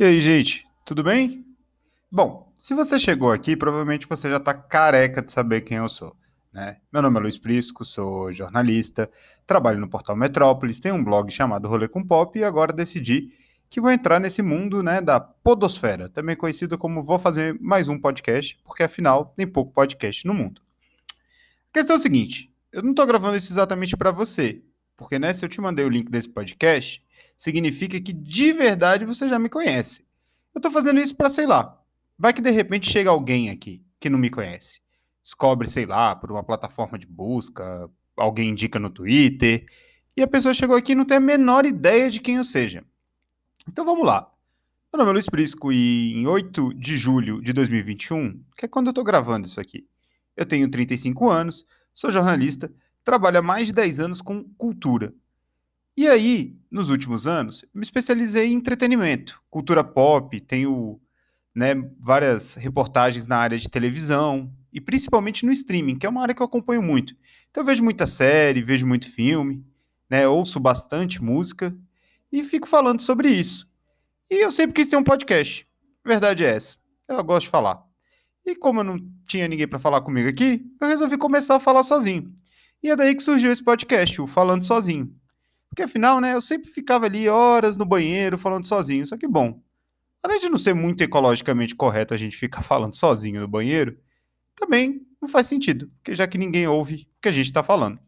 E aí, gente, tudo bem? Bom, se você chegou aqui, provavelmente você já está careca de saber quem eu sou. Né? Meu nome é Luiz Prisco, sou jornalista, trabalho no portal Metrópolis, tenho um blog chamado Rolê com Pop e agora decidi que vou entrar nesse mundo né, da podosfera, também conhecido como vou fazer mais um podcast, porque afinal tem pouco podcast no mundo. A questão é a seguinte, eu não estou gravando isso exatamente para você, porque né, se eu te mandei o link desse podcast, significa que de verdade você já me conhece. Eu tô fazendo isso para, sei lá, vai que de repente chega alguém aqui que não me conhece. Descobre, sei lá, por uma plataforma de busca, alguém indica no Twitter, e a pessoa chegou aqui e não tem a menor ideia de quem eu seja. Então vamos lá. Meu nome é Luiz Prisco e em 8 de julho de 2021, que é quando eu tô gravando isso aqui, eu tenho 35 anos, sou jornalista, trabalho há mais de 10 anos com cultura, e aí, nos últimos anos, me especializei em entretenimento, cultura pop, tenho né, várias reportagens na área de televisão e principalmente no streaming, que é uma área que eu acompanho muito. Então vejo muita série, vejo muito filme, né, ouço bastante música e fico falando sobre isso. E eu sempre quis ter um podcast. Verdade é essa. Eu gosto de falar. E como eu não tinha ninguém para falar comigo aqui, eu resolvi começar a falar sozinho. E é daí que surgiu esse podcast, o Falando Sozinho. Porque afinal, né, eu sempre ficava ali horas no banheiro falando sozinho. Só que bom, além de não ser muito ecologicamente correto a gente ficar falando sozinho no banheiro, também não faz sentido, porque já que ninguém ouve o que a gente está falando.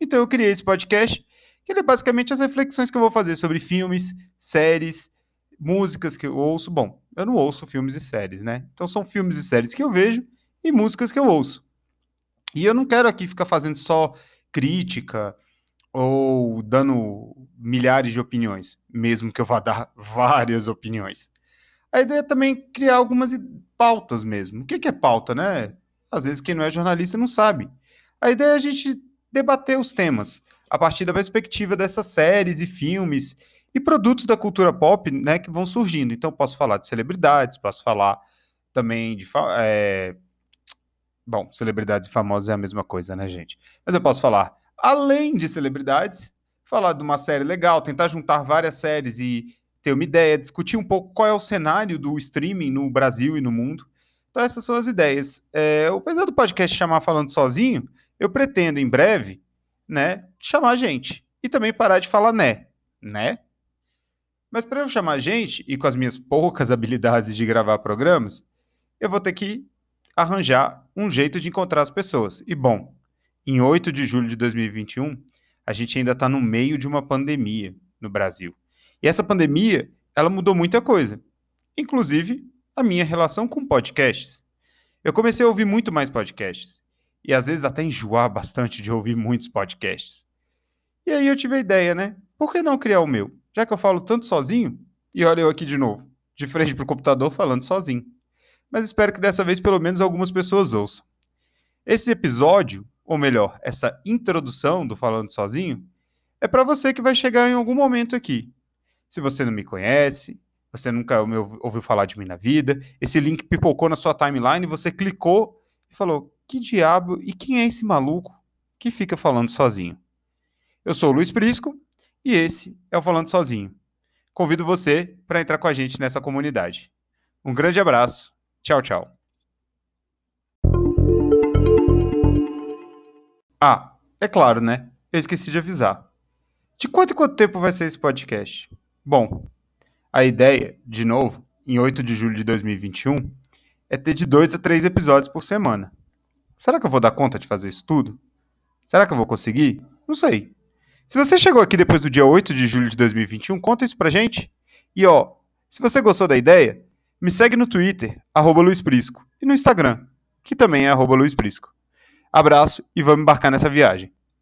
Então eu criei esse podcast, que ele é basicamente as reflexões que eu vou fazer sobre filmes, séries, músicas que eu ouço. Bom, eu não ouço filmes e séries, né? Então são filmes e séries que eu vejo e músicas que eu ouço. E eu não quero aqui ficar fazendo só crítica ou dando milhares de opiniões, mesmo que eu vá dar várias opiniões. A ideia é também criar algumas pautas mesmo. O que é pauta, né? Às vezes quem não é jornalista não sabe. A ideia é a gente debater os temas a partir da perspectiva dessas séries e filmes e produtos da cultura pop, né, que vão surgindo. Então, posso falar de celebridades, posso falar também de. É... Bom, celebridades famosos é a mesma coisa, né, gente? Mas eu posso falar além de celebridades, falar de uma série legal, tentar juntar várias séries e ter uma ideia, discutir um pouco qual é o cenário do streaming no Brasil e no mundo. Então, essas são as ideias. É, apesar do podcast chamar Falando Sozinho, eu pretendo em breve, né, chamar gente. E também parar de falar né, né? Mas para eu chamar gente, e com as minhas poucas habilidades de gravar programas, eu vou ter que arranjar um jeito de encontrar as pessoas. E bom, em 8 de julho de 2021, a gente ainda está no meio de uma pandemia no Brasil. E essa pandemia, ela mudou muita coisa, inclusive a minha relação com podcasts. Eu comecei a ouvir muito mais podcasts e às vezes até enjoar bastante de ouvir muitos podcasts. E aí eu tive a ideia, né? Por que não criar o meu? Já que eu falo tanto sozinho, e olha eu aqui de novo, de frente para o computador falando sozinho. Mas espero que dessa vez pelo menos algumas pessoas ouçam. Esse episódio ou melhor, essa introdução do Falando Sozinho, é para você que vai chegar em algum momento aqui. Se você não me conhece, você nunca ouviu falar de mim na vida, esse link pipocou na sua timeline, você clicou e falou: que diabo e quem é esse maluco que fica falando sozinho? Eu sou o Luiz Prisco e esse é o Falando Sozinho. Convido você para entrar com a gente nessa comunidade. Um grande abraço. Tchau, tchau. Ah, é claro, né? Eu esqueci de avisar. De quanto em quanto tempo vai ser esse podcast? Bom, a ideia, de novo, em 8 de julho de 2021, é ter de dois a três episódios por semana. Será que eu vou dar conta de fazer isso tudo? Será que eu vou conseguir? Não sei. Se você chegou aqui depois do dia 8 de julho de 2021, conta isso pra gente. E ó, se você gostou da ideia, me segue no Twitter, arroba Luiz Prisco, e no Instagram, que também é arroba Luiz Prisco. Abraço e vamos embarcar nessa viagem.